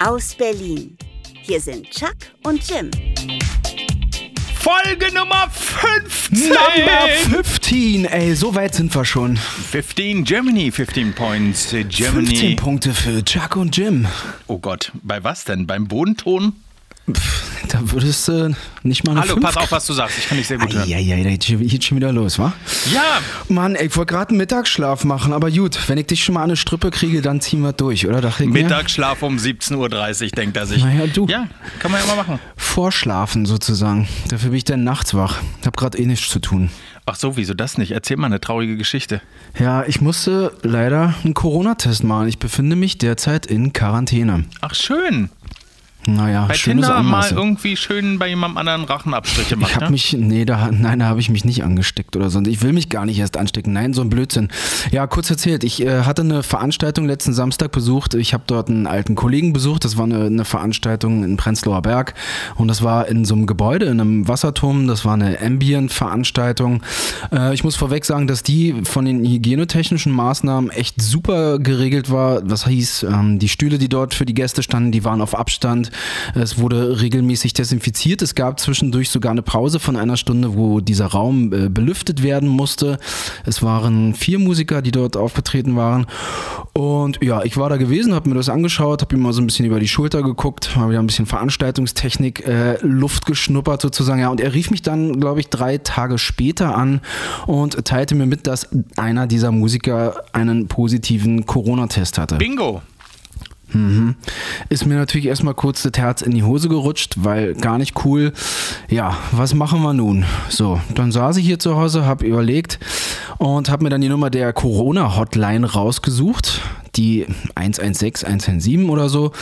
aus Berlin. Hier sind Chuck und Jim. Folge Nummer 15! Number 15, ey, so weit sind wir schon. 15 Germany, 15 Points Germany. 15 Punkte für Chuck und Jim. Oh Gott, bei was denn? Beim Bodenton? Pff, da würdest du nicht mal eine Hallo, 5 pass auf, was du sagst. Ich kann dich sehr gut hören. Ja, ja, jetzt geht schon wieder los, wa? Ja, Mann, ey, ich wollte gerade einen Mittagsschlaf machen, aber gut, wenn ich dich schon mal an eine Strippe kriege, dann ziehen wir durch, oder? Dachte ich mir. Mittagsschlaf um 17.30 Uhr, denkt er sich. Naja, du. Ja, kann man ja mal machen. Vorschlafen sozusagen. Dafür bin ich dann nachts wach. Hab gerade eh nichts zu tun. Ach so, wieso das nicht? Erzähl mal eine traurige Geschichte. Ja, ich musste leider einen Corona-Test machen. Ich befinde mich derzeit in Quarantäne. Ach, schön. Naja, Bei Tinder mal irgendwie schön bei jemandem anderen Rachenabstriche Ich machen. habe ne? mich, nee, da, nein, da habe ich mich nicht angesteckt oder so. Ich will mich gar nicht erst anstecken. Nein, so ein Blödsinn. Ja, kurz erzählt. Ich äh, hatte eine Veranstaltung letzten Samstag besucht. Ich habe dort einen alten Kollegen besucht. Das war eine, eine Veranstaltung in Prenzlauer Berg. Und das war in so einem Gebäude, in einem Wasserturm. Das war eine Ambient-Veranstaltung. Äh, ich muss vorweg sagen, dass die von den hygienetechnischen Maßnahmen echt super geregelt war. Das hieß, ähm, die Stühle, die dort für die Gäste standen, die waren auf Abstand. Es wurde regelmäßig desinfiziert. Es gab zwischendurch sogar eine Pause von einer Stunde, wo dieser Raum äh, belüftet werden musste. Es waren vier Musiker, die dort aufgetreten waren. Und ja, ich war da gewesen, habe mir das angeschaut, habe ihm mal so ein bisschen über die Schulter geguckt, mal wieder ein bisschen Veranstaltungstechnik, äh, Luft geschnuppert sozusagen. Ja, und er rief mich dann, glaube ich, drei Tage später an und teilte mir mit, dass einer dieser Musiker einen positiven Corona-Test hatte. Bingo. Ist mir natürlich erstmal kurz das Herz in die Hose gerutscht, weil gar nicht cool. Ja, was machen wir nun? So, dann saß ich hier zu Hause, habe überlegt und habe mir dann die Nummer der Corona-Hotline rausgesucht, die 116, 117 oder so,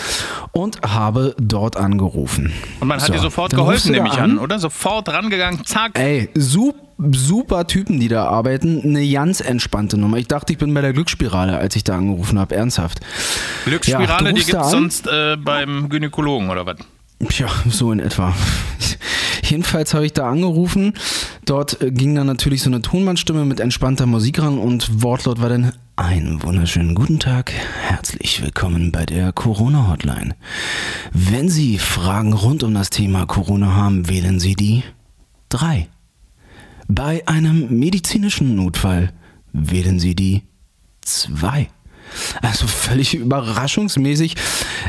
und habe dort angerufen. Und man hat So, dir sofort geholfen, nehme ich an, oder? Sofort rangegangen, zack. Ey, sup, super Typen, die da arbeiten. Eine ganz entspannte Nummer. Ich dachte, ich bin bei der Glücksspirale, als ich da angerufen habe. Ernsthaft. Glücksspirale, Ja, die gibt es sonst äh, beim Gynäkologen oder was? Ja, so in etwa. Jedenfalls habe ich da angerufen. Dort äh, ging dann natürlich so eine Tonbandstimme mit entspannter Musik ran und Wortlaut war dann einen wunderschönen guten Tag. Herzlich willkommen bei der Corona-Hotline. Wenn Sie Fragen rund um das Thema Corona haben, wählen Sie die 3. Bei einem medizinischen Notfall wählen Sie die 2. Also völlig überraschungsmäßig.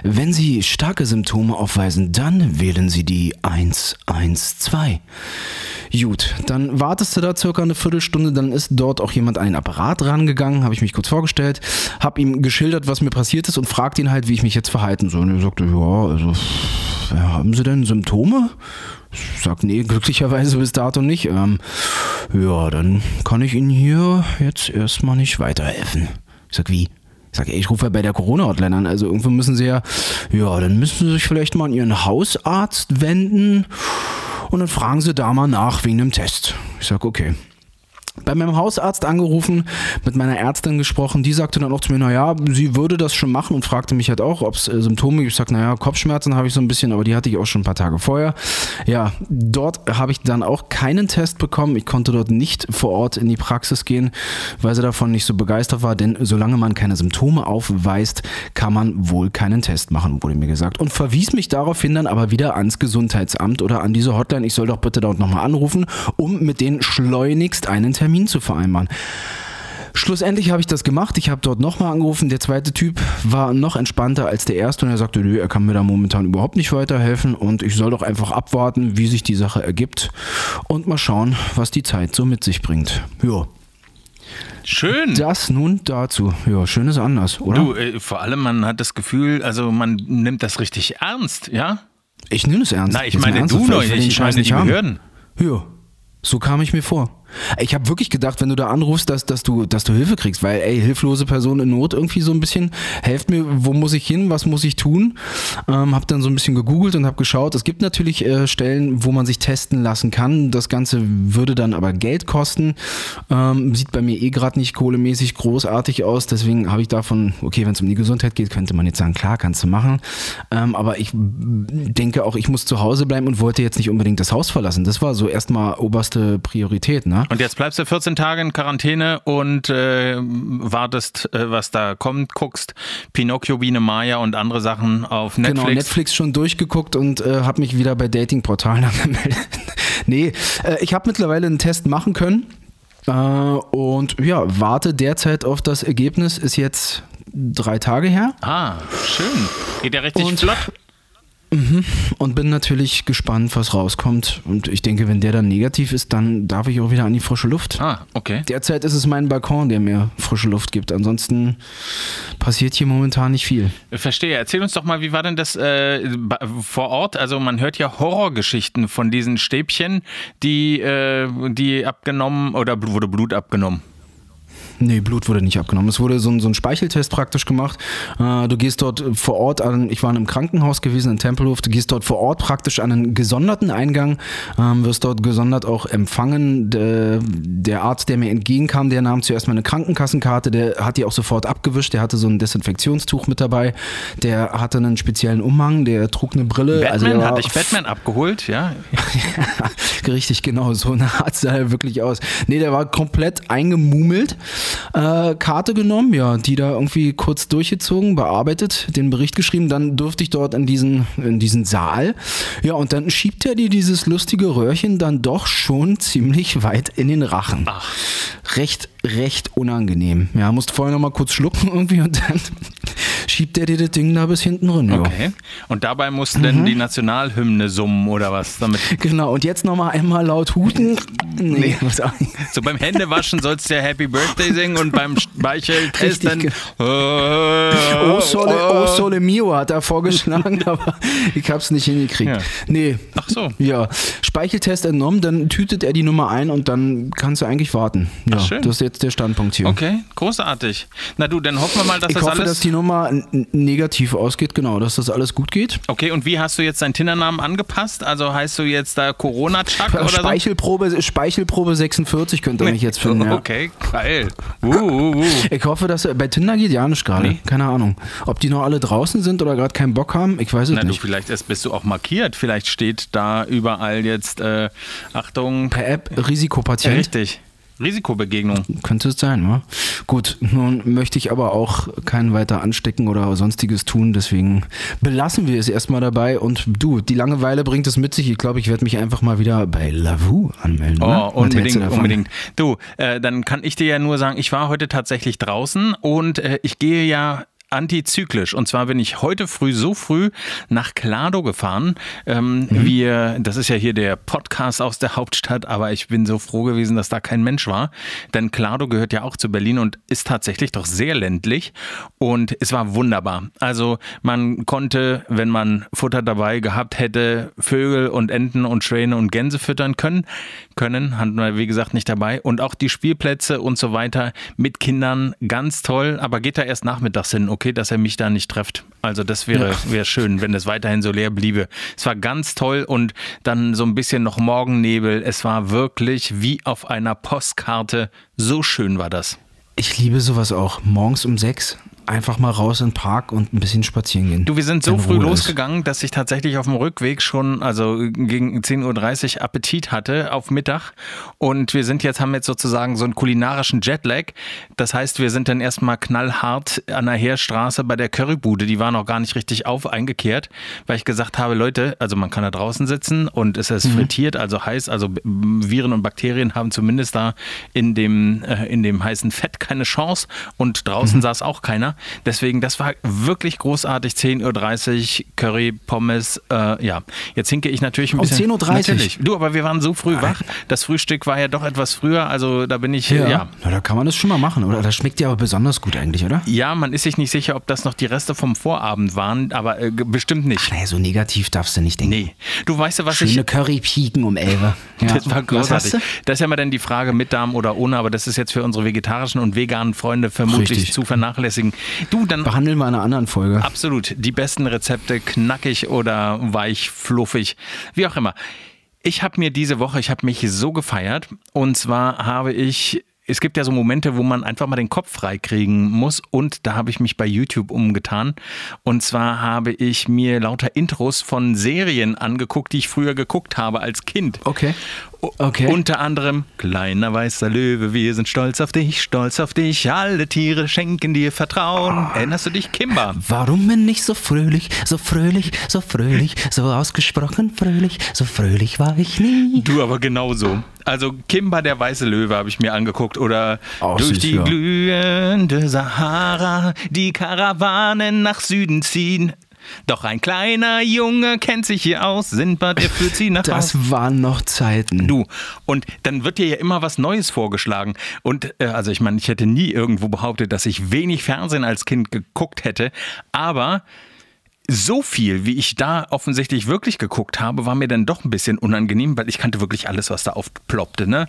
Wenn Sie starke Symptome aufweisen, dann wählen Sie die 112. Gut, dann wartest du da circa eine Viertelstunde, dann ist dort auch jemand an den Apparat rangegangen, habe ich mich kurz vorgestellt, habe ihm geschildert, was mir passiert ist und fragt ihn halt, wie ich mich jetzt verhalten soll. Und er sagte, ja, also, haben Sie denn Symptome? Ich sag, nee, glücklicherweise bis dato nicht. Ähm, ja, dann kann ich Ihnen hier jetzt erstmal nicht weiterhelfen. Ich sag, wie? Ich sag, ey, ich rufe ja bei der Corona-Hotline an, also irgendwo müssen Sie ja, ja, dann müssen Sie sich vielleicht mal an Ihren Hausarzt wenden und dann fragen Sie da mal nach wegen dem Test. Ich sag, okay bei meinem Hausarzt angerufen, mit meiner Ärztin gesprochen, die sagte dann auch zu mir, naja, sie würde das schon machen und fragte mich halt auch, ob es äh, Symptome gibt. Ich sag, naja, Kopfschmerzen habe ich so ein bisschen, aber die hatte ich auch schon ein paar Tage vorher. Ja, dort habe ich dann auch keinen Test bekommen. Ich konnte dort nicht vor Ort in die Praxis gehen, weil sie davon nicht so begeistert war, denn solange man keine Symptome aufweist, kann man wohl keinen Test machen, wurde mir gesagt. Und verwies mich daraufhin dann aber wieder ans Gesundheitsamt oder an diese Hotline. Ich soll doch bitte dort nochmal anrufen, um mit denen schleunigst einen Termin zu vereinbaren. Schlussendlich habe ich das gemacht. Ich habe dort nochmal angerufen. Der zweite Typ war noch entspannter als der erste und er sagte, nö, er kann mir da momentan überhaupt nicht weiterhelfen und ich soll doch einfach abwarten, wie sich die Sache ergibt und mal schauen, was die Zeit so mit sich bringt. Ja, Schön. das nun dazu. Ja, schönes Anlass, oder? Du, äh, vor allem, man hat das Gefühl, also man nimmt das richtig ernst, ja? ich nehme es ernst. Na, ich ist mir meine, ernst, du noch ich ich meine die. Behörden. Ja, so kam ich mir vor. Ich habe wirklich gedacht, wenn du da anrufst, dass, dass, du, dass du Hilfe kriegst, weil, ey, hilflose Person in Not irgendwie so ein bisschen, helft mir, wo muss ich hin, was muss ich tun? Ähm, habe dann so ein bisschen gegoogelt und habe geschaut. Es gibt natürlich äh, Stellen, wo man sich testen lassen kann. Das Ganze würde dann aber Geld kosten. Ähm, sieht bei mir eh gerade nicht kohlemäßig großartig aus. Deswegen habe ich davon, okay, wenn es um die Gesundheit geht, könnte man jetzt sagen, klar, kannst du machen. Ähm, aber ich denke auch, ich muss zu Hause bleiben und wollte jetzt nicht unbedingt das Haus verlassen. Das war so erstmal oberste Priorität, ne? Ja. Und jetzt bleibst du 14 Tage in Quarantäne und äh, wartest, äh, was da kommt, guckst Pinocchio, Biene Maya und andere Sachen auf Netflix. Genau, Netflix schon durchgeguckt und äh, habe mich wieder bei Datingportalen angemeldet. nee, äh, ich habe mittlerweile einen Test machen können. Äh, und ja, warte derzeit auf das Ergebnis. Ist jetzt drei Tage her. Ah, schön. Geht ja richtig Und- flott. Und bin natürlich gespannt, was rauskommt. Und ich denke, wenn der dann negativ ist, dann darf ich auch wieder an die frische Luft. Ah, okay. Derzeit ist es mein Balkon, der mir frische Luft gibt. Ansonsten passiert hier momentan nicht viel. Verstehe. Erzähl uns doch mal, wie war denn das äh, vor Ort? Also man hört ja Horrorgeschichten von diesen Stäbchen, die, äh, die abgenommen oder wurde Blut abgenommen. Nee, Blut wurde nicht abgenommen. Es wurde so ein, so ein Speicheltest praktisch gemacht. Äh, du gehst dort vor Ort an, ich war in einem Krankenhaus gewesen in Tempelhof, du gehst dort vor Ort praktisch an einen gesonderten Eingang, ähm, wirst dort gesondert auch empfangen. Der, der Arzt, der mir entgegenkam, der nahm zuerst meine Krankenkassenkarte, der hat die auch sofort abgewischt, der hatte so ein Desinfektionstuch mit dabei, der hatte einen speziellen Umhang, der trug eine Brille. Batman, also war hat dich Batman abgeholt, ja? Richtig, genau, so eine Art sah er wirklich aus. Nee, der war komplett eingemummelt. Äh, Karte genommen, ja, die da irgendwie kurz durchgezogen, bearbeitet, den Bericht geschrieben, dann durfte ich dort in diesen, in diesen Saal. Ja, und dann schiebt er dir dieses lustige Röhrchen dann doch schon ziemlich weit in den Rachen. Ach. Recht, recht unangenehm. Ja, musst vorher nochmal kurz schlucken irgendwie und dann schiebt er dir das Ding da bis hinten rein. ja. Okay. Und dabei mussten Mhm. denn die Nationalhymne summen oder was? Damit, Genau, und jetzt nochmal einmal laut huten. Nee, nicht. so beim Händewaschen sollst du ja Happy Birthday singen und beim Speicheltest dann. Richtig, Oh Sole, oh Sole Mio hat er vorgeschlagen, aber ich hab's nicht hingekriegt. Ja. Nee. Ach so. Ja, Speicheltest entnommen, dann tütet er die Nummer ein und dann kannst du eigentlich warten. Ja, Ach, schön. das ist jetzt der Standpunkt hier. Okay, großartig. Na du, dann hoffen wir mal, dass Ich das hoffe, alles. dass die Nummer negativ ausgeht, genau, dass das alles gut geht. Okay, und wie hast du jetzt deinen Tindernamen angepasst? Also heißt du jetzt da Corona-Chuck oder so? Speichelprobe, Speichelprobe 46 könnt ihr mich jetzt finden. Ja. Okay, geil. Uh, uh, uh. Ich hoffe, dass bei Tinder geht ja nicht gerade. Nee. Keine Ahnung. Ob die noch alle draußen sind oder gerade keinen Bock haben, ich weiß es Na du, nicht. vielleicht erst bist du auch markiert. Vielleicht steht da überall jetzt, äh, Achtung, Per App Risikopatient. richtig. Risikobegegnung. Könnte es sein, wa? Gut, nun möchte ich aber auch keinen weiter anstecken oder sonstiges tun, deswegen belassen wir es erstmal dabei und du, die Langeweile bringt es mit sich. Ich glaube, ich werde mich einfach mal wieder bei Lavu anmelden. Oh, hältst unbedingt, unbedingt. Du, äh, dann kann ich dir ja nur sagen, ich war heute tatsächlich draußen und äh, ich gehe ja antizyklisch. Und zwar bin ich heute früh so früh nach Klado gefahren. Ähm, Wir, das ist ja hier der Podcast aus der Hauptstadt, aber ich bin so froh gewesen, dass da kein Mensch war. Denn Klado gehört ja auch zu Berlin und ist tatsächlich doch sehr ländlich. Und es war wunderbar. Also man konnte, wenn man Futter dabei gehabt hätte, Vögel und Enten und Schwäne und Gänse füttern können. Können, hatten wir wie gesagt nicht dabei. Und auch die Spielplätze und so weiter mit Kindern ganz toll. Aber geht da erst nachmittags hin, okay, dass er mich da nicht trifft. Also das wäre, wäre schön, wenn es weiterhin so leer bliebe. Es war ganz toll und dann so ein bisschen noch Morgennebel. Es war wirklich wie auf einer Postkarte. So schön war das. Ich liebe sowas auch. Morgens um sechs einfach mal raus in den Park und ein bisschen spazieren gehen. Du, wir sind so früh Ruhe ist. losgegangen, dass ich tatsächlich auf dem Rückweg schon, also gegen 10.30 Uhr Appetit hatte auf Mittag. Und wir sind jetzt, haben jetzt sozusagen so einen kulinarischen Jetlag. Das heißt, wir sind dann erstmal knallhart an der Heerstraße bei der Currybude. Die war noch gar nicht richtig auf eingekehrt, weil ich gesagt habe, Leute, also man kann da draußen sitzen und es ist frittiert, also heiß, also Viren und Bakterien haben zumindest da in dem, äh, in dem heißen Fett keine Chance und draußen saß auch keiner. Deswegen, das war wirklich großartig. 10.30 Uhr, Curry, Pommes, äh, ja. Jetzt hinke ich natürlich ein Um bisschen. 10.30 Uhr? Natürlich. Du, aber wir waren so früh wach. Das Frühstück war ja doch etwas früher, also da bin ich, ja. ja. Na, da kann man das schon mal machen, oder? Das schmeckt ja aber besonders gut eigentlich, oder? Ja, man ist sich nicht sicher, ob das noch die Reste vom Vorabend waren, aber äh, bestimmt nicht. Naja, so negativ darfst du nicht denken. Nee. Du weißt ja, was Schöne ich. Currypiken um 11. Ja. Das war großartig. Das ist ja immer dann die Frage mit Darm oder ohne, aber das ist jetzt für unsere vegetarischen und veganen Freunde vermutlich Richtig. zu vernachlässigen. Du, dann Behandeln wir in einer anderen Folge. Absolut. Die besten Rezepte, knackig oder weich, fluffig, wie auch immer. Ich habe mir diese Woche, ich habe mich so gefeiert. Und zwar habe ich es gibt ja so Momente, wo man einfach mal den Kopf freikriegen muss und da habe ich mich bei YouTube umgetan und zwar habe ich mir lauter Intros von Serien angeguckt, die ich früher geguckt habe als Kind. Okay. Okay. Unter anderem Kleiner weißer Löwe, wir sind stolz auf dich, stolz auf dich, alle Tiere schenken dir Vertrauen. Ah. Erinnerst du dich, Kimba? Warum bin ich so fröhlich, so fröhlich, so fröhlich, so ausgesprochen fröhlich, so fröhlich war ich nie. Du aber genauso. Also Kimba der weiße Löwe habe ich mir angeguckt oder Auch durch süß, die glühende Sahara die Karawanen nach Süden ziehen. Doch ein kleiner Junge kennt sich hier aus, Sindbad, er führt sie nach Haus. Das waren noch Zeiten. Du, und dann wird dir ja immer was Neues vorgeschlagen. Und äh, also ich meine, ich hätte nie irgendwo behauptet, dass ich wenig Fernsehen als Kind geguckt hätte, aber so viel, wie ich da offensichtlich wirklich geguckt habe, war mir dann doch ein bisschen unangenehm, weil ich kannte wirklich alles, was da aufploppte, ne?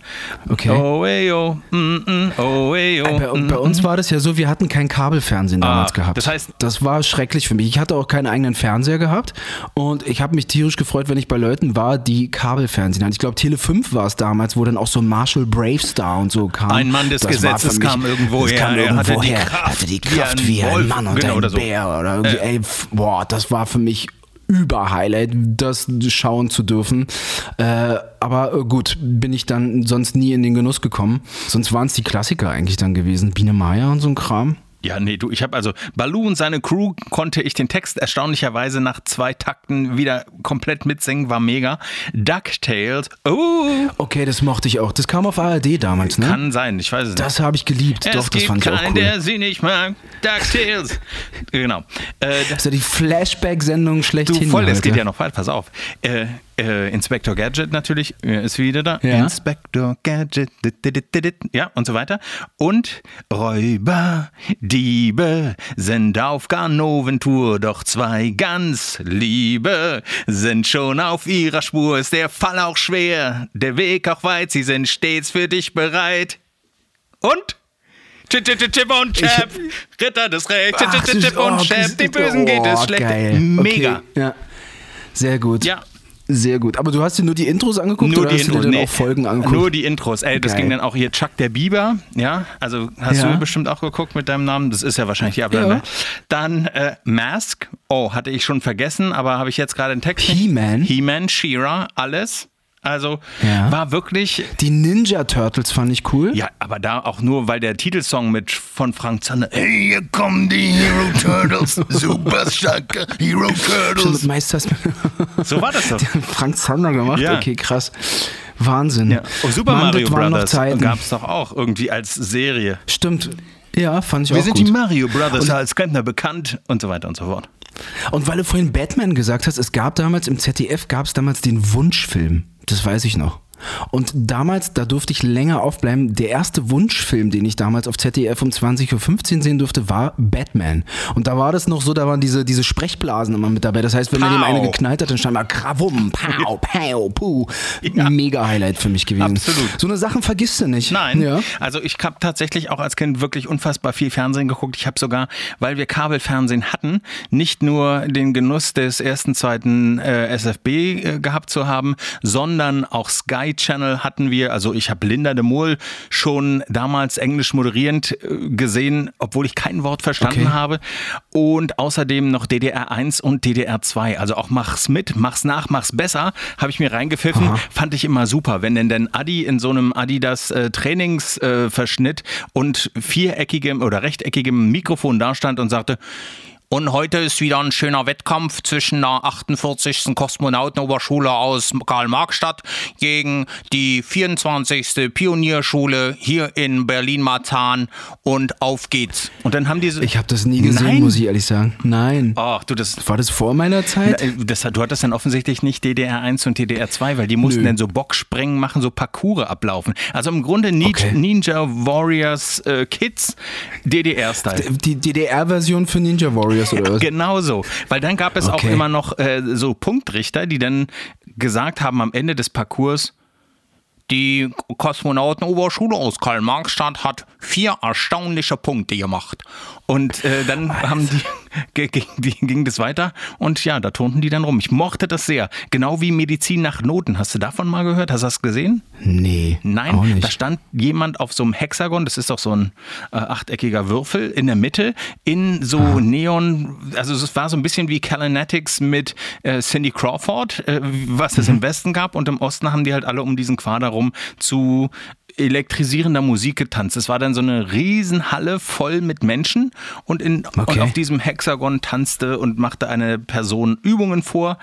Okay. Oh, ey, oh, mm, mm, oh, ey, oh, Bei, mm, bei uns war das ja so, wir hatten kein Kabelfernsehen damals Ah, gehabt. das heißt- das war schrecklich für mich. Ich hatte auch keinen eigenen Fernseher gehabt und ich habe mich tierisch gefreut, wenn ich bei Leuten war, die Kabelfernsehen hatten. Ich glaube, Tele 5 war es damals, wo dann auch so Marshall Bravestar und so kam. Ein Mann des Das Gesetzes mich- kam irgendwo her. Kam Er irgendwo hatte die her. Kraft hatte die wie Kraft ein wie ein. Mann und Genau, ein oder so. Bär. Oder irgendwie, ey, pf, das war für mich über-Highlight, das schauen zu dürfen. Äh, aber äh, gut, bin ich dann sonst nie in den Genuss gekommen. Sonst waren es die Klassiker eigentlich dann gewesen. Biene Meier und so ein Kram. Ja, nee, du, ich habe also Baloo und seine Crew konnte ich den Text erstaunlicherweise nach zwei Takten wieder komplett mitsingen, war mega. DuckTales, oh, Okay, das mochte ich auch. Das kam auf ARD damals, ne? kann sein, ich weiß es nicht. das habe ich geliebt. es Doch, das fand ich auch keinen, cool. der sie nicht mag. DuckTales. genau. Äh, das, ist ja die Flashback-Sendung du schlechthin. voll, es geht ja noch weiter, pass auf. Äh, äh, Inspector Gadget natürlich äh, ist wieder da. Ja. Inspector Gadget, dit, dit, dit, ja, und so weiter. Und Räuber, Diebe sind auf Ganoventour, doch zwei ganz Liebe sind schon auf ihrer Spur. Ist der Fall auch schwer, der Weg auch weit, sie sind stets für dich bereit. Und? Chip, und Chap, Ritter des Rechts, chip, oh, und Chap, das- den Bösen geht es oh, schlecht. Mega. Sehr gut. Ja. Sehr gut. Aber du hast dir nur die Intros angeguckt Nur oder die hast du Intros, dir dann nee, auch Folgen angeguckt? Nur die Intros. Ey, das Geil. ging dann auch hier Chuck der Biber, ja. Also hast Ja. du bestimmt auch geguckt mit deinem Namen. Das ist ja wahrscheinlich die Ableitung. Ja. Dann äh, Mask. Oh, hatte ich schon vergessen, aber habe ich jetzt gerade den Text. He-Man? He-Man, She-Ra, alles. Also Ja. war wirklich. Die Ninja Turtles fand ich cool. Ja, aber da auch nur, weil der Titelsong mit von Frank Zander. Hey, hier kommen die Hero Turtles, super starke Hero Schon mit Turtles. Meisters So war das doch. Frank Zander gemacht. Ja. Okay, krass. Wahnsinn. Ja. Oh, Super Mann, Mario Brothers gab es doch auch irgendwie als Serie. Stimmt. Ja, fand ich Wir auch sind gut. die Mario Brothers als Klempner bekannt und so weiter und so fort. Und weil du vorhin Batman gesagt hast, es gab damals im ZDF gab es damals den Wunschfilm. Das weiß ich noch. Und damals, da durfte ich länger aufbleiben. Der erste Wunschfilm, den ich damals auf ZDF um 20.15 Uhr sehen durfte, war Batman. Und da war das noch so, da waren diese, diese Sprechblasen immer mit dabei. Das heißt, wenn mir dem Pow. eine geknallt hat, dann stand mal Krawum, Pow, Pow, Puh. Mega Highlight für mich gewesen. Absolut. So eine Sachen vergisst du nicht. Nein, Ja. also ich habe tatsächlich auch als Kind wirklich unfassbar viel Fernsehen geguckt. Ich habe sogar, weil wir Kabelfernsehen hatten, nicht nur den Genuss des ersten, zweiten äh, SFB äh, gehabt zu haben, sondern auch Sky Channel hatten wir. Also ich habe Linda de Mol schon damals englisch moderierend äh, gesehen, obwohl ich kein Wort verstanden Okay. habe. Und außerdem noch DDR 1 und DDR 2. Also auch mach's mit, mach's nach, mach's besser, habe ich mir reingepfiffen. Fand ich immer super. Wenn denn denn Adi in so einem Adidas äh, Trainingsverschnitt äh, und viereckigem oder rechteckigem Mikrofon dastand und sagte, und heute ist wieder ein schöner Wettkampf zwischen der 48. Kosmonautenoberschule aus Karl-Marx-Stadt gegen die 24. Pionierschule hier in Berlin-Marzahn und auf geht's. Und dann haben diese... Ich habe das nie gesehen, Nein. muss ich ehrlich sagen. Nein. Ach, du, das, War das vor meiner Zeit? das, du hattest dann offensichtlich nicht DDR 1 und DDR 2, weil die mussten Nö. dann so Bocksprengen machen, so Parcours ablaufen. Also im Grunde Ninja, Okay. Ninja Warriors äh, Kids DDR-Style. Die DDR-Version für Ninja Warriors oder was? Genau so. Weil dann gab es auch Okay. immer noch äh, so Punktrichter, die dann gesagt haben am Ende des Parcours, die Kosmonautenoberschule aus Karl-Marx-Stadt hat vier erstaunliche Punkte gemacht. Und äh, dann haben die, ging, ging das weiter und ja, da turnten die dann rum. Ich mochte das sehr. Genau wie Medizin nach Noten. Hast du davon mal gehört? Hast du das gesehen? Nee. Nein, da stand jemand auf so einem Hexagon, das ist doch so ein äh, achteckiger Würfel in der Mitte, in so Ah. Neon, also es war so ein bisschen wie Calanetics mit äh, Cindy Crawford, äh, was es Mhm. im Westen gab und im Osten haben die halt alle um diesen Quader rum zu elektrisierender Musik getanzt. Es war dann so eine Riesenhalle voll mit Menschen und, in, und Okay. auf diesem Hexagon tanzte und machte eine Person Übungen vor.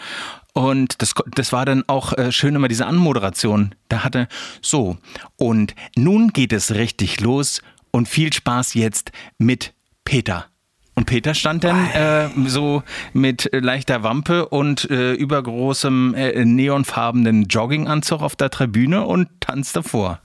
Und das, das war dann auch äh, schön immer diese Anmoderation. Da hatte so. Und nun geht es richtig los und viel Spaß jetzt mit Peter. Und Peter stand dann äh, so mit leichter Wampe und äh, übergroßem äh, neonfarbenen Jogginganzug auf der Tribüne und tanzte vor.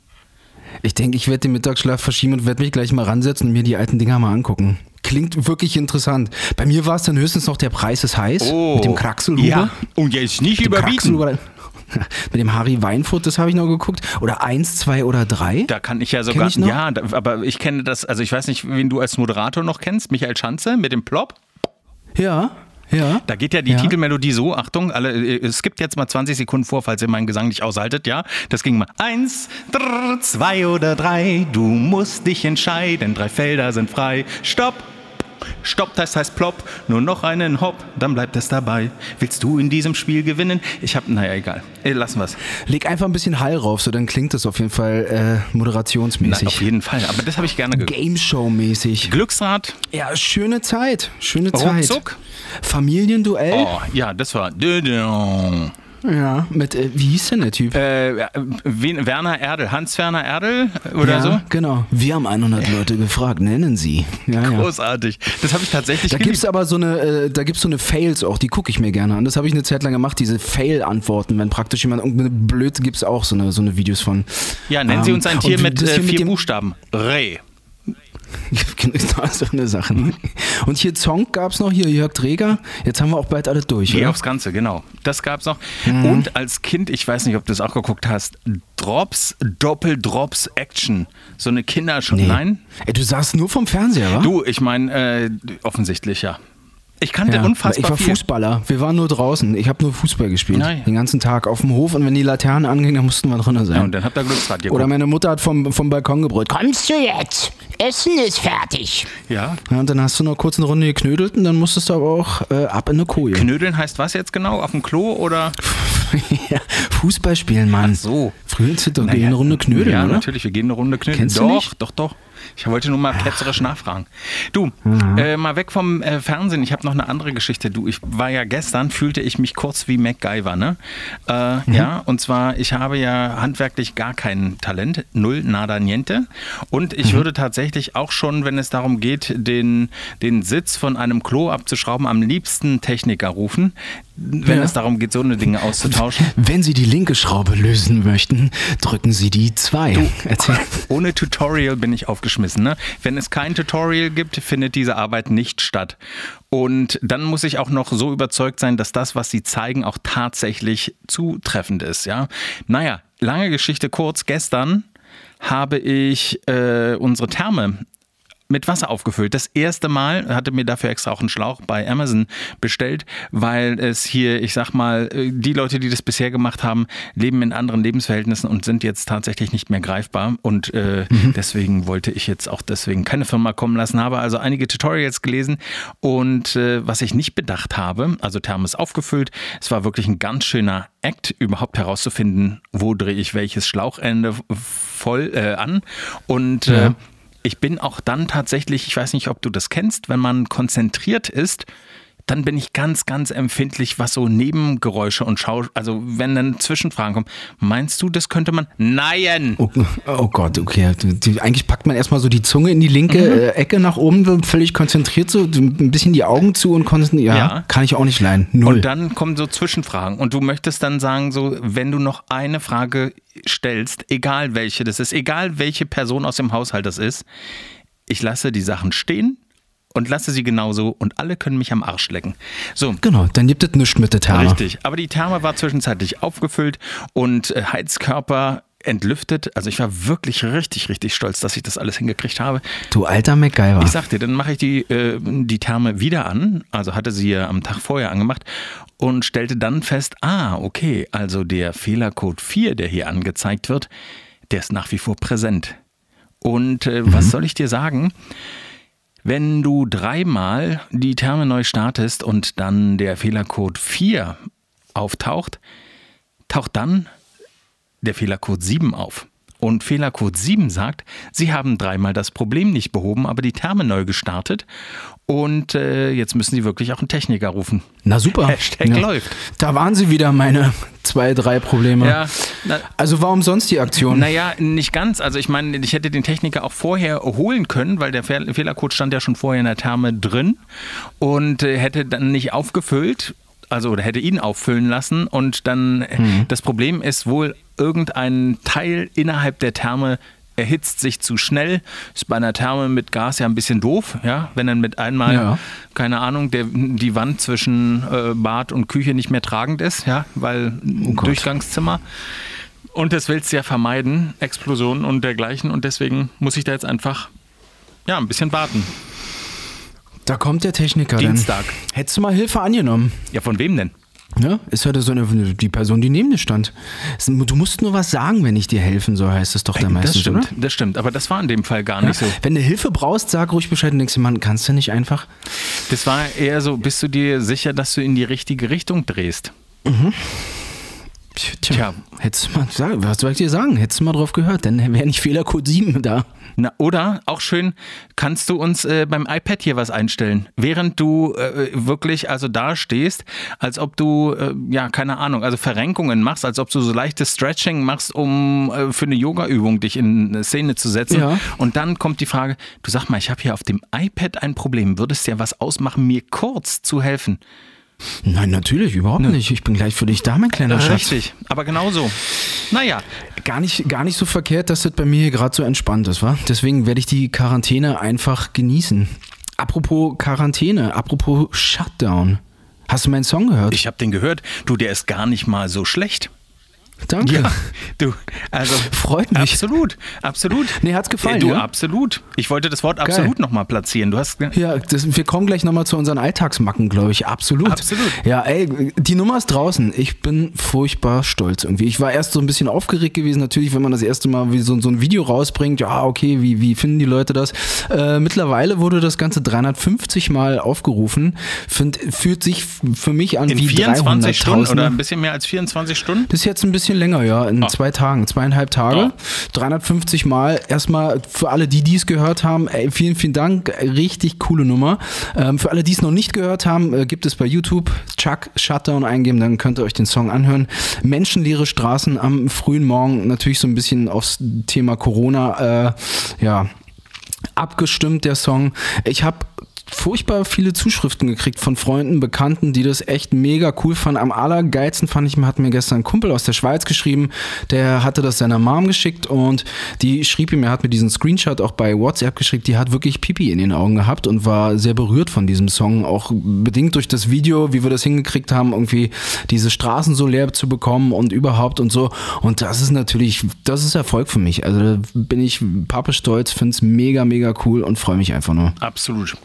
Ich denke, ich werde den Mittagsschlaf verschieben und werde mich gleich mal ransetzen und mir die alten Dinger mal angucken. Klingt wirklich interessant. Bei mir war es dann höchstens noch der Preis ist heiß mit dem Kraxelhuber. Ja, und jetzt nicht Mit überbieten. Mit dem Harry Weinfurt, das habe ich noch geguckt. Oder eins, zwei oder drei. Da kann ich ja sogar, ich noch? ja, aber ich kenne das, also ich weiß nicht, wen du als Moderator noch kennst, Michael Schanze mit dem Plop. Ja, ja. Da geht ja die Ja. Titelmelodie so, Achtung, alle, äh, es gibt jetzt mal 20 Sekunden vor, falls ihr meinen Gesang nicht aushaltet, ja. Das ging mal eins, drrr, zwei oder drei, du musst dich entscheiden, drei Felder sind frei, stopp. Stopp, das heißt plopp, nur noch einen Hopp, dann bleibt es dabei. Willst du in diesem Spiel gewinnen? Ich hab, naja, egal. Lassen wir's. Leg einfach ein bisschen Hall rauf, so dann klingt das auf jeden Fall äh, Na, moderationsmäßig. auf jeden Fall, aber das habe ich gerne gehört. Game Show-mäßig. Glücksrad, Ja, schöne Zeit. Schöne Zeit. ruckzuck. Familienduell. Oh, ja, das war. Ja, mit, äh, wie hieß denn der Typ? Äh, Werner Erdel, Hans-Werner Erdel oder ja, so? genau. Wir haben 100 Leute gefragt, nennen sie. Ja, ja. Großartig. Das habe ich tatsächlich Da geliebt. gibt's aber so eine, äh, da gibt's so eine Fails auch, die gucke ich mir gerne an. Das habe ich eine Zeit lang gemacht, diese Fail-Antworten, wenn praktisch jemand irgendeine blöd, gibt's auch so eine, so eine Videos von. Ja, nennen Sie Ähm, uns ein Tier mit äh, mit vier dem- Buchstaben. Reh. Genau, so eine Sache. Und hier Zonk gab's noch, hier Jörg Träger. Jetzt haben wir auch bald alle durch, Geh oder? aufs Ganze, genau. Das gab's noch. Mhm. Und als Kind, ich weiß nicht, ob du es auch geguckt hast, Drops, Doppel-Drops Action. So eine Kinder schon. Nein? Ey, du saßt nur vom Fernseher, wa? Du, ich meine, äh, offensichtlich ja. Ich kannte Ja, unfassbar ich war viel. Fußballer. Wir waren nur draußen. Ich habe nur Fußball gespielt. Nein. Den ganzen Tag auf dem Hof und wenn die Laterne anging, dann mussten wir drinnen sein. Ja, und dann habt ihr Glücksrad geguckt. Oder meine Mutter hat vom, vom Balkon gebrüllt. Komm. Kommst du jetzt? Essen ist fertig. ja. Ja, und dann hast du noch kurz eine Runde geknödelt und dann musstest du aber auch äh, ab in eine Koje. Knödeln heißt was jetzt genau? Auf dem Klo oder? ja, Fußball spielen, Mann. so. Früher sind doch Naja, gehen eine Runde knödeln, Ja, oder? natürlich, wir gehen eine Runde knödeln. Kennst du doch, nicht? doch, doch. Ich wollte nur mal ketzerisch nachfragen. Du, äh, mal weg vom äh, Fernsehen. Ich habe noch eine andere Geschichte. Du, ich war ja gestern, fühlte ich mich kurz wie MacGyver, ne? Äh, Ja, und zwar, ich habe ja handwerklich gar kein Talent. Null, nada, niente. Und ich würde tatsächlich auch schon, wenn es darum geht, den, den Sitz von einem Klo abzuschrauben, am liebsten Techniker rufen, wenn Ja. es darum geht, so eine Dinge auszutauschen. Wenn Sie die linke Schraube lösen möchten, drücken Sie die 2. Erzähl. Ohne Tutorial bin ich aufgeschmissen. Ne? Wenn es kein Tutorial gibt, findet diese Arbeit nicht statt. Und dann muss ich auch noch so überzeugt sein, dass das, was sie zeigen, auch tatsächlich zutreffend ist. Ja? Naja, lange Geschichte kurz. Gestern habe ich äh, unsere Therme mit Wasser aufgefüllt. Das erste Mal hatte mir dafür extra auch einen Schlauch bei Amazon bestellt, weil es hier, ich sag mal, äh, die Leute, die das bisher gemacht haben, leben in anderen Lebensverhältnissen und sind jetzt tatsächlich nicht mehr greifbar. Und äh, deswegen wollte ich jetzt auch deswegen keine Firma kommen lassen, habe also einige Tutorials gelesen und äh, was ich nicht bedacht habe, also Therme ist aufgefüllt, es war wirklich ein ganz schöner Act, überhaupt herauszufinden, wo drehe ich welches Schlauchende voll äh, an und äh, Ja. Ich bin auch dann tatsächlich, ich weiß nicht, ob du das kennst, wenn man konzentriert ist, dann bin ich ganz, ganz empfindlich, was so Nebengeräusche und Schau, also wenn dann Zwischenfragen kommen. Meinst du, das könnte man? Nein! Oh, oh Gott, okay. Die, eigentlich packt man erstmal so die Zunge in die linke Mhm. äh, Ecke nach oben, völlig konzentriert, so ein bisschen die Augen zu und konzentriert. Ja, Ja. kann ich auch nicht leiden. Null. Und dann kommen so Zwischenfragen und du möchtest dann sagen, so, wenn du noch eine Frage stellst, egal welche das ist, egal welche Person aus dem Haushalt das ist, ich lasse die Sachen stehen und lasse sie genauso und alle können mich am Arsch lecken. So, genau, dann gibt es nichts mit der Therme. Richtig, aber die Therme war zwischenzeitlich aufgefüllt und äh, Heizkörper entlüftet. Also ich war wirklich richtig, richtig stolz, dass ich das alles hingekriegt habe. Du alter MacGyver. Ich sagte, dann mache ich die, äh, die Therme wieder an. Also hatte sie ja am Tag vorher angemacht und stellte dann fest, ah, okay, also der Fehlercode 4, der hier angezeigt wird, der ist nach wie vor präsent. Und äh, was soll ich dir sagen? Wenn du dreimal die Therme neu startest und dann der Fehlercode 4 auftaucht, taucht dann der Fehlercode 7 auf. Und Fehlercode 7 sagt, Sie haben dreimal das Problem nicht behoben, aber die Therme neu gestartet. Und äh, jetzt müssen Sie wirklich auch einen Techniker rufen. Na super. Hashtag ja. läuft. Da waren sie wieder, meine zwei, drei Probleme. Ja, na, Also warum sonst die Aktion? Naja, nicht ganz. Also ich meine, ich hätte den Techniker auch vorher holen können, weil der Fehl- Fehlercode stand ja schon vorher in der Therme drin und äh, hätte dann nicht aufgefüllt. Also oder hätte ihn auffüllen lassen und dann äh, das Problem ist wohl irgendein Teil innerhalb der Therme erhitzt sich zu schnell. Ist bei einer Therme mit Gas ja ein bisschen doof, ja, wenn dann mit einmal, Ja. keine Ahnung, der, die Wand zwischen äh, Bad und Küche nicht mehr tragend ist, ja, weil Gott. Durchgangszimmer. Und das willst du ja vermeiden, Explosionen und dergleichen. Und deswegen muss ich da jetzt einfach ja, ein bisschen warten. Da kommt der Techniker Dienstag. dann. Hättest du mal Hilfe angenommen? Ja, von wem denn? Ja, ist ja so eine, die Person, die neben dir stand. Du musst nur was sagen, wenn ich dir helfen soll, heißt es doch da meistens, das stimmt, oder? das stimmt. Aber das war in dem Fall gar nicht so. Wenn du Hilfe brauchst, sag ruhig Bescheid und denkst dir, Mann, kannst du nicht einfach? Das war eher so, bist du dir sicher, dass du in die richtige Richtung drehst? Tja, Tja. hättest du mal, sag, was soll ich dir sagen? Hättest du mal drauf gehört, dann wäre nicht Fehlercode 7 da. Na, oder auch schön, kannst du uns äh, beim iPad hier was einstellen, während du äh, wirklich also da stehst, als ob du äh, ja keine Ahnung, also Verrenkungen machst, als ob du so leichtes Stretching machst, um äh, für eine Yoga-Übung dich in eine Szene zu setzen. Ja. Und dann kommt die Frage: Du sag mal, ich habe hier auf dem iPad ein Problem. Würdest ja was ausmachen, mir kurz zu helfen? Nein, natürlich, überhaupt nicht. Ich bin gleich für dich da, mein kleiner Schatz. Richtig, aber genauso. Naja, Gar nicht, gar nicht so verkehrt, dass das bei mir hier gerade so entspannt ist, wa? Deswegen werde ich die Quarantäne einfach genießen. Apropos Quarantäne, apropos Shutdown. Hast du meinen Song gehört? ich habe den gehört. Du, der ist gar nicht mal so schlecht. Danke. Ja, du, also Freut mich. Absolut, absolut. Nee, hat's gefallen, Äh, Du, ja? absolut. Ich wollte das Wort absolut nochmal platzieren. Du hast Ja, das, wir kommen gleich nochmal zu unseren Alltagsmacken, glaube ich. Absolut. Absolut. Ja, ey, die Nummer ist draußen. Ich bin furchtbar stolz irgendwie. Ich war erst so ein bisschen aufgeregt gewesen, natürlich, wenn man das erste Mal wie so, so ein Video rausbringt. Ja, okay, wie, wie finden die Leute das? Äh, mittlerweile wurde das Ganze 350 Mal aufgerufen. Find, fühlt sich für mich an in wie 24 Stunden 300.000. oder ein bisschen mehr als 24 Stunden? Das ist jetzt ein bisschen länger, ja, in Ah. zwei Tagen, zweieinhalb Tage. Ah. 350 Mal. Erstmal für alle, die dies gehört haben, ey, vielen, vielen Dank. Richtig coole Nummer. Ähm, für alle, die es noch nicht gehört haben, äh, gibt es bei YouTube Chuck Shutdown eingeben, dann könnt ihr euch den Song anhören. Menschenleere Straßen am frühen Morgen, natürlich so ein bisschen aufs Thema Corona, äh, ja, abgestimmt, der Song. Ich habe furchtbar viele Zuschriften gekriegt von Freunden, Bekannten, die das echt mega cool fanden. Am allergeilsten fand ich, hat mir gestern ein Kumpel aus der Schweiz geschrieben, der hatte das seiner Mom geschickt und die schrieb ihm, er hat mir diesen Screenshot auch bei WhatsApp geschickt, die hat wirklich Pipi in den Augen gehabt und war sehr berührt von diesem Song, auch bedingt durch das Video, wie wir das hingekriegt haben, irgendwie diese Straßen so leer zu bekommen und überhaupt und so. Und das ist natürlich, das ist Erfolg für mich. Also da bin ich pappe stolz, finde es mega, mega cool und freue mich einfach nur. Absolut.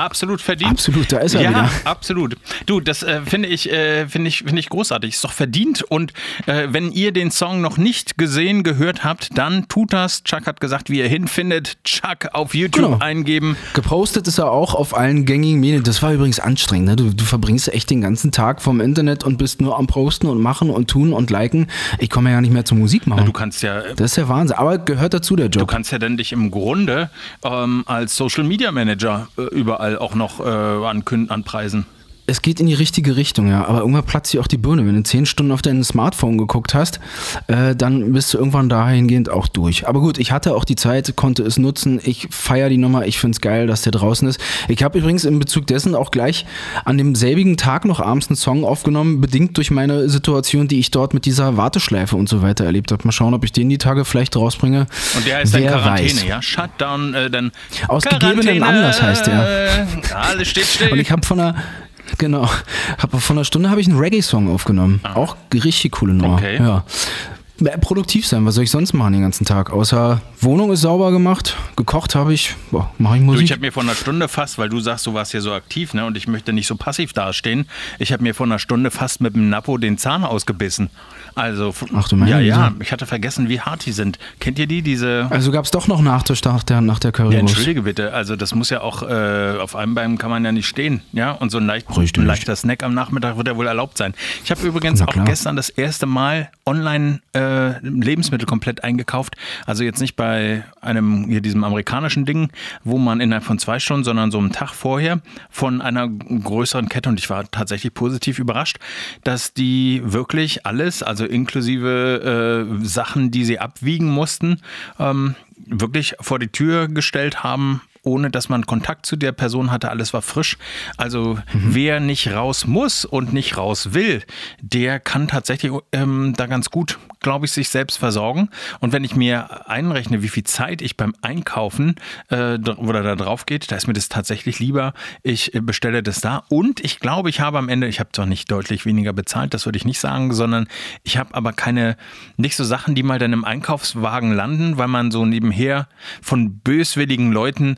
Absolut verdient. Absolut, da ist er ja, wieder. absolut. Du, das äh, finde ich, äh, finde ich, finde ich großartig. Ist doch verdient. Und äh, wenn ihr den Song noch nicht gesehen, gehört habt, dann tut das. Chuck hat gesagt, wie ihr hinfindet. Chuck auf YouTube Genau. eingeben. Gepostet ist er auch auf allen gängigen Medien. Das war übrigens anstrengend. Ne? Du, du verbringst echt den ganzen Tag vom Internet und bist nur am Posten und machen und tun und liken. Ich komme ja nicht mehr zur Musik machen. Du kannst ja das ist ja Wahnsinn. Aber gehört dazu der Du Job. kannst ja dann dich im Grunde ähm, als Social Media Manager äh, überall auch noch äh, ankün- anpreisen. Es geht in die richtige Richtung, ja. Aber irgendwann platzt dir auch die Birne. Wenn du zehn Stunden auf dein Smartphone geguckt hast, äh, dann bist du irgendwann dahingehend auch durch. Aber gut, ich hatte auch die Zeit, konnte es nutzen. Ich feiere die Nummer. Ich finde es geil, dass der draußen ist. Ich habe übrigens in Bezug dessen auch gleich an demselbigen Tag noch abends einen Song aufgenommen, bedingt durch meine Situation, die ich dort mit dieser Warteschleife und so weiter erlebt habe. Mal schauen, ob ich den die Tage vielleicht rausbringe. Und der heißt dann Wer Quarantäne, weiß. ja? Shutdown, äh, dann. Aus gegebenem Anlass heißt der. Alles steht still. Und ich habe von einer Genau. Hab, von einer Stunde habe ich einen Reggae-Song aufgenommen. Auch richtig coole Nummer. Okay. Ja. Mehr produktiv sein. Was soll ich sonst machen den ganzen Tag? Außer Wohnung ist sauber gemacht, gekocht habe ich, boah, mache ich Du, Musik. ich habe mir vor einer Stunde fast, weil du sagst, du warst hier so aktiv, ne, und ich möchte nicht so passiv dastehen. Ich habe mir vor einer Stunde fast mit dem Napo den Zahn ausgebissen. Also, Ach du meine ja, ja, ich hatte vergessen, wie hart die sind. Kennt ihr die, diese? also gab es doch noch Nachtisch nach der, nach der Ja, Currywurst. entschuldige bitte. Also das muss ja auch äh, auf einem Bein kann man ja nicht stehen, ja. Und so ein, leicht, ein leichter Snack am Nachmittag wird ja wohl erlaubt sein. Ich habe übrigens auch gestern das erste Mal online äh, Lebensmittel komplett eingekauft. Also jetzt nicht bei einem hier diesem amerikanischen Ding, wo man innerhalb von zwei Stunden, sondern so einen Tag vorher von einer größeren Kette. Und ich war tatsächlich positiv überrascht, dass die wirklich alles, also inklusive äh, Sachen, die sie abwiegen mussten, ähm, wirklich vor die Tür gestellt haben, ohne dass man Kontakt zu der Person hatte. Alles war frisch. Also wer nicht raus muss und nicht raus will, der kann tatsächlich ähm, da ganz gut, glaube ich, sich selbst versorgen. Und wenn ich mir einrechne, wie viel Zeit ich beim Einkaufen äh, oder da drauf geht, da ist mir das tatsächlich lieber. Ich äh, bestelle das da. Und ich glaube, ich habe am Ende, ich habe zwar nicht deutlich weniger bezahlt, das würde ich nicht sagen, sondern ich habe aber keine, nicht so Sachen, die mal dann im Einkaufswagen landen, weil man so nebenher von böswilligen Leuten,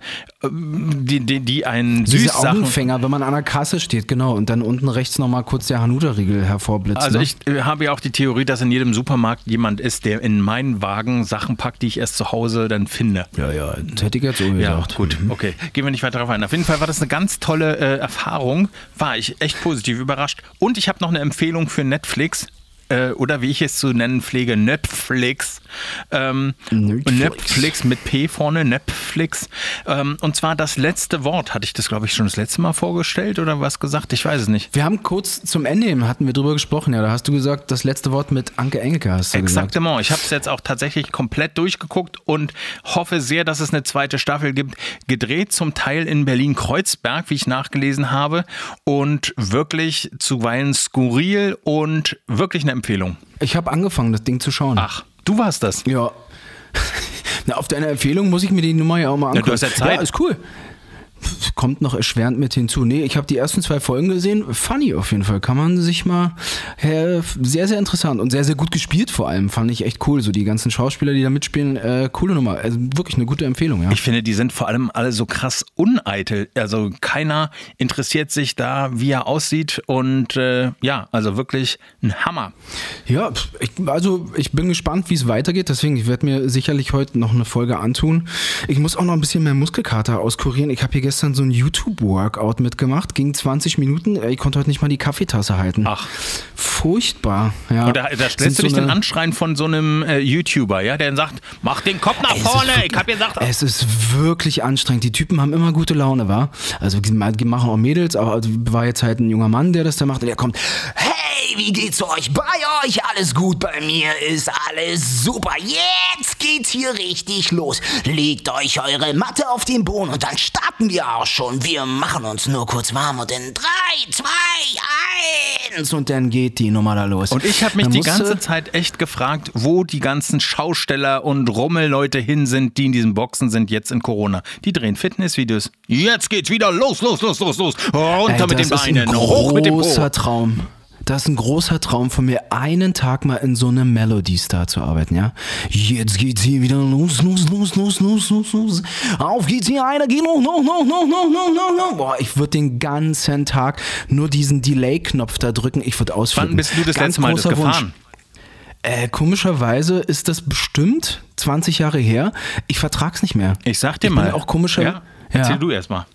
die, die, die einen Diese. Augenfänger, wenn man an der Kasse steht, genau, und dann unten rechts nochmal kurz der Hanuta-Riegel hervorblitzt. Also ne? ich äh, habe ja auch die Theorie, dass in jedem Supermarkt jemand ist, der in meinen Wagen Sachen packt, die ich erst zu Hause dann finde. Ja, ja, das hätte ich jetzt so Ja, gesagt. gut, okay. Gehen wir nicht weiter darauf ein. Auf jeden Fall war das eine ganz tolle äh, Erfahrung. War ich echt positiv überrascht. Und ich habe noch eine Empfehlung für Netflix. Äh, oder wie ich es zu nennen pflege, Netflix. Ähm, Netflix. Netflix mit P vorne, Netflix. Ähm, und zwar das letzte Wort. Hatte ich das, glaube ich, schon das letzte Mal vorgestellt oder was gesagt? Ich weiß es nicht. Wir haben kurz zum Ende hin, hatten wir drüber gesprochen, ja, da hast du gesagt, das letzte Wort mit Anke Engelke hast du gesagt. Exaktement. Ich habe es jetzt auch tatsächlich komplett durchgeguckt und hoffe sehr, dass es eine zweite Staffel gibt. Gedreht zum Teil in Berlin-Kreuzberg, wie ich nachgelesen habe. Und wirklich zuweilen skurril und wirklich eine Empfehlung. Ich habe angefangen, das Ding zu schauen. Ach, du warst das. Ja. Na, auf deine Empfehlung muss ich mir die Nummer ja auch mal angucken. du hast ja Zeit. Ja, ist cool. Kommt noch erschwerend mit hinzu. Nee, ich habe die ersten zwei Folgen gesehen. Funny auf jeden Fall. Kann man sich mal. Äh, sehr, sehr interessant und sehr, sehr gut gespielt vor allem. Fand ich echt cool. So die ganzen Schauspieler, die da mitspielen. Äh, coole Nummer. Also wirklich eine gute Empfehlung, ja. Ich finde, die sind vor allem alle so krass uneitel. Also keiner interessiert sich da, wie er aussieht. Und äh, ja, also wirklich ein Hammer. Ja, ich, also ich bin gespannt, wie es weitergeht. Deswegen, ich werde mir sicherlich heute noch eine Folge antun. Ich muss auch noch ein bisschen mehr Muskelkater auskurieren. Ich habe hier gestern so ein YouTube-Workout mitgemacht. Ging 20 Minuten. Ich konnte heute nicht mal die Kaffeetasse halten. Ach. Furchtbar. Ja. Und da, da stellst du so dich dann eine- anschreien von so einem äh, YouTuber, ja, der dann sagt, mach den Kopf nach Es vorne. wirklich- Ich hab gesagt, Es ist wirklich anstrengend. Die Typen haben immer gute Laune, war. Also die die machen auch Mädels, aber war jetzt halt ein junger Mann, der das da macht. Und der kommt, Hey, wie geht's euch? Bei euch alles gut? Bei mir ist alles super. Jetzt geht's hier richtig los. Legt euch eure Matte auf den Boden und dann starten wir auch schon. Wir machen uns nur kurz warm und in 3, 2, 1. und dann geht die Nummer da los. Und ich habe mich Dann die ganze Zeit echt gefragt, wo die ganzen Schausteller und Rummelleute hin sind, die in diesen Boxen sind jetzt in Corona. Die drehen Fitnessvideos. Jetzt geht's wieder los, los, los, los, los. Runter Ey, mit den Beinen, hoch mit dem Po. großer Traum. Das ist ein großer Traum von mir, einen Tag mal in so einem Melody Star zu arbeiten, ja? Jetzt geht's hier wieder los, los, los, los, los, los, los. Auf geht's hier, einer geht noch, noch, noch, noch, noch, noch, noch, noch. Boah, ich würde den ganzen Tag nur diesen Delay-Knopf da drücken, ich würde ausflippen. Wann bist du das Ganz letzte Mal das großer Wunsch. gefahren? Äh, komischerweise ist das bestimmt 20 Jahre her. Ich vertrag's nicht mehr. Ich sag dir ich mal. Bin auch komischer. Ja, erzähl du erst mal.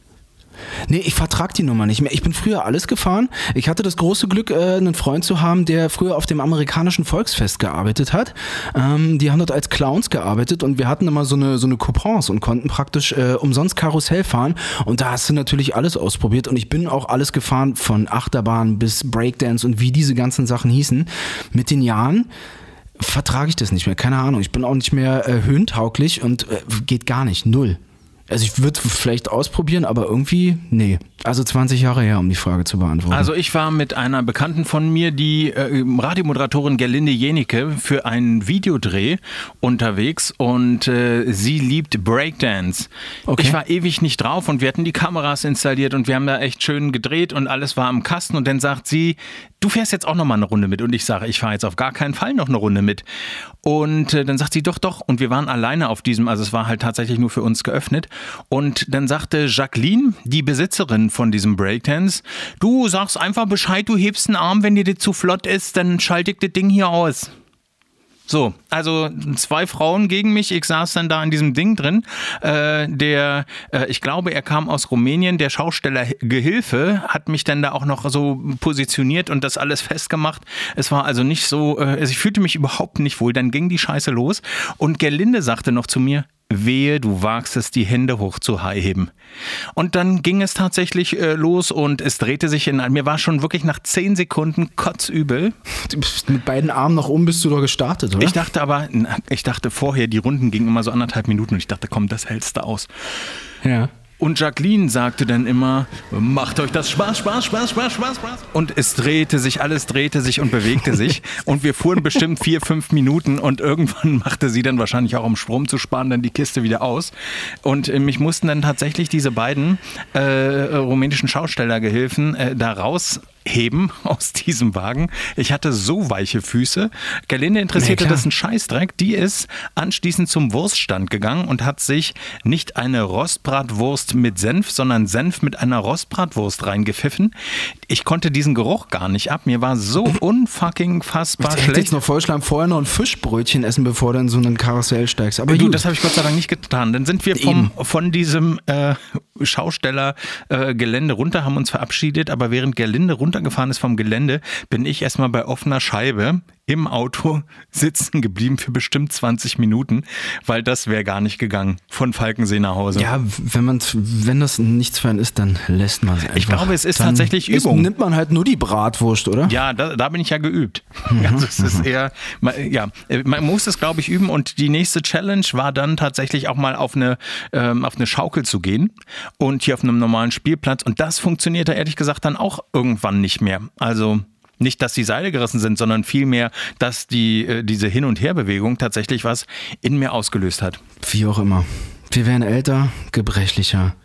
Nee, ich vertrag die Nummer nicht mehr. Ich bin früher alles gefahren. Ich hatte das große Glück, äh, einen Freund zu haben, der früher auf dem amerikanischen Volksfest gearbeitet hat. Ähm, die haben dort als Clowns gearbeitet und wir hatten immer so eine, so eine Coupons und konnten praktisch äh, umsonst Karussell fahren. Und da hast du natürlich alles ausprobiert. Und ich bin auch alles gefahren, von Achterbahn bis Breakdance und wie diese ganzen Sachen hießen. Mit den Jahren vertrage ich das nicht mehr. Keine Ahnung. Ich bin auch nicht mehr äh, höhentauglich und äh, geht gar nicht. Null. Also ich würde vielleicht ausprobieren, aber irgendwie, nee. Also 20 Jahre her, um die Frage zu beantworten. Also ich war mit einer Bekannten von mir, die äh, Radiomoderatorin Gerlinde Jenicke, für einen Videodreh unterwegs und äh, sie liebt Breakdance. Okay. Ich war ewig nicht drauf und wir hatten die Kameras installiert und wir haben da echt schön gedreht und alles war am Kasten und dann sagt sie, du fährst jetzt auch noch mal eine Runde mit und ich sage, ich fahre jetzt auf gar keinen Fall noch eine Runde mit. Und äh, dann sagt sie, doch, doch. Und wir waren alleine auf diesem, also es war halt tatsächlich nur für uns geöffnet. Und dann sagte Jacqueline, die Besitzerin von diesem Breakdance, du sagst einfach Bescheid, du hebst einen Arm, wenn dir das zu flott ist, dann schalte ich das Ding hier aus. So, also zwei Frauen gegen mich. Ich saß dann da in diesem Ding drin. Äh, der, äh, ich glaube, er kam aus Rumänien. Der Schausteller Gehilfe hat mich dann da auch noch so positioniert und das alles festgemacht. Es war also nicht so, äh, also ich fühlte mich überhaupt nicht wohl. Dann ging die Scheiße los und Gerlinde sagte noch zu mir, Wehe, du wagst es, die Hände hoch zu heben. Und dann ging es tatsächlich äh, los und es drehte sich in. Mir war schon wirklich nach zehn Sekunden kotzübel. Du bist mit beiden Armen nach oben bist du doch gestartet, oder? Ich dachte aber, ich dachte vorher, die Runden gingen immer so anderthalb Minuten und ich dachte, komm, das hältst du aus. ja. Und Jacqueline sagte dann immer, macht euch das Spaß, Spaß, Spaß, Spaß, Spaß, Spaß. Und es drehte sich, alles drehte sich und bewegte sich. und wir fuhren bestimmt vier, fünf Minuten und irgendwann machte sie dann wahrscheinlich auch, um Strom zu sparen, dann die Kiste wieder aus. Und äh, mich mussten dann tatsächlich diese beiden äh, rumänischen Schaustellergehilfen äh, da rausheben aus diesem Wagen. Ich hatte so weiche Füße. Gerlinde interessierte Nee, das ein Scheißdreck. Die ist anschließend zum Wurststand gegangen und hat sich nicht eine Rostbratwurst mit Senf, sondern Senf mit einer Rostbratwurst reingepfiffen. Ich konnte diesen Geruch gar nicht ab. Mir war so unfucking fassbar Ich hätte jetzt schlecht. noch vorschlagen, vorher noch ein Fischbrötchen essen, bevor du in so einen Karussell steigst. Aber Du, gut. das habe ich Gott sei Dank nicht getan. Dann sind wir vom, von diesem äh, Schaustellergelände äh, Gelände runter, haben uns verabschiedet, aber während Gerlinde runtergefahren ist vom Gelände, bin ich erstmal bei offener Scheibe im Auto sitzen geblieben für bestimmt 20 Minuten, weil das wäre gar nicht gegangen von Falkensee nach Hause. ja, wenn man wenn das nichts für einen ist, dann lässt man es einfach. Ich glaube, es ist dann tatsächlich ist, Übung. nimmt man halt nur die Bratwurst, oder? Ja, da, da bin ich ja geübt. Mhm, Also es ist eher, ma- ja, äh, man muss es, glaube ich, üben. Und die nächste Challenge war dann tatsächlich auch mal auf eine, ähm, auf eine Schaukel zu gehen und hier auf einem normalen Spielplatz. Und das funktionierte ehrlich gesagt dann auch irgendwann nicht mehr. Also nicht, dass die Seile gerissen sind, sondern vielmehr, dass die, äh, diese Hin- und Herbewegung tatsächlich was in mir ausgelöst hat. Wie auch immer. Wir werden älter, gebrechlicher,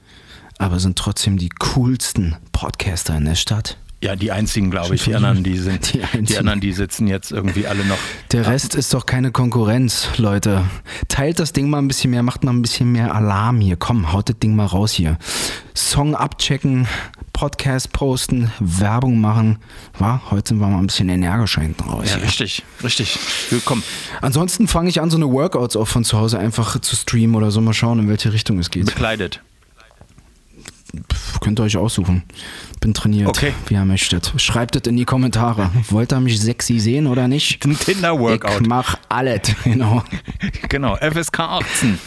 aber sind trotzdem die coolsten Podcaster in der Stadt. Ja, die einzigen, glaube ich. Die anderen, die sind, die die, anderen, die sitzen jetzt irgendwie alle noch. Der Rest ist doch keine Konkurrenz, Leute. Teilt das Ding mal ein bisschen mehr, macht mal ein bisschen mehr Alarm hier. Komm, haut das Ding mal raus hier. Song abchecken, Podcast posten, Werbung machen. War, heute sind wir mal ein bisschen energischer hinten raus. Ja, hier. richtig, richtig. Willkommen. Ansonsten fange ich an, so eine Workouts auch von zu Hause einfach zu streamen oder so. Mal schauen, in welche Richtung es geht. Bekleidet. Könnt ihr euch aussuchen. Bin trainiert, Okay. wie ihr möchtet. Schreibt es in die Kommentare. Wollt ihr mich sexy sehen oder nicht? Ein Tinder-Workout. Ich mach alles, genau. Genau, FSK 18.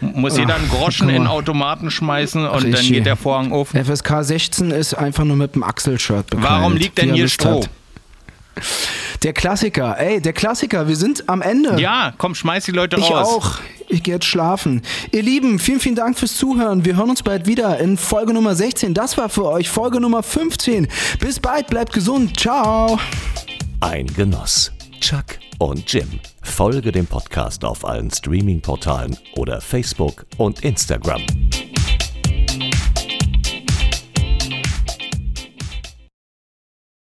Muss jeder einen Groschen in. Automaten schmeißen und dann Richtig. geht der Vorhang auf. FSK 16 ist einfach nur mit dem Axel-Shirt. Warum liegt denn er hier Stroh? hat. Der Klassiker, ey, der Klassiker, wir sind am Ende. Ja, komm, schmeiß die Leute Ich raus. auch. Ich gehe jetzt schlafen. Ihr Lieben, vielen, vielen Dank fürs Zuhören. Wir hören uns bald wieder in Folge Nummer 16. Das war für euch Folge Nummer 15. Bis bald, bleibt gesund. Ciao. Ein Genuss. Chuck und Jim. Folge dem Podcast auf allen Streaming-Portalen oder Facebook und Instagram.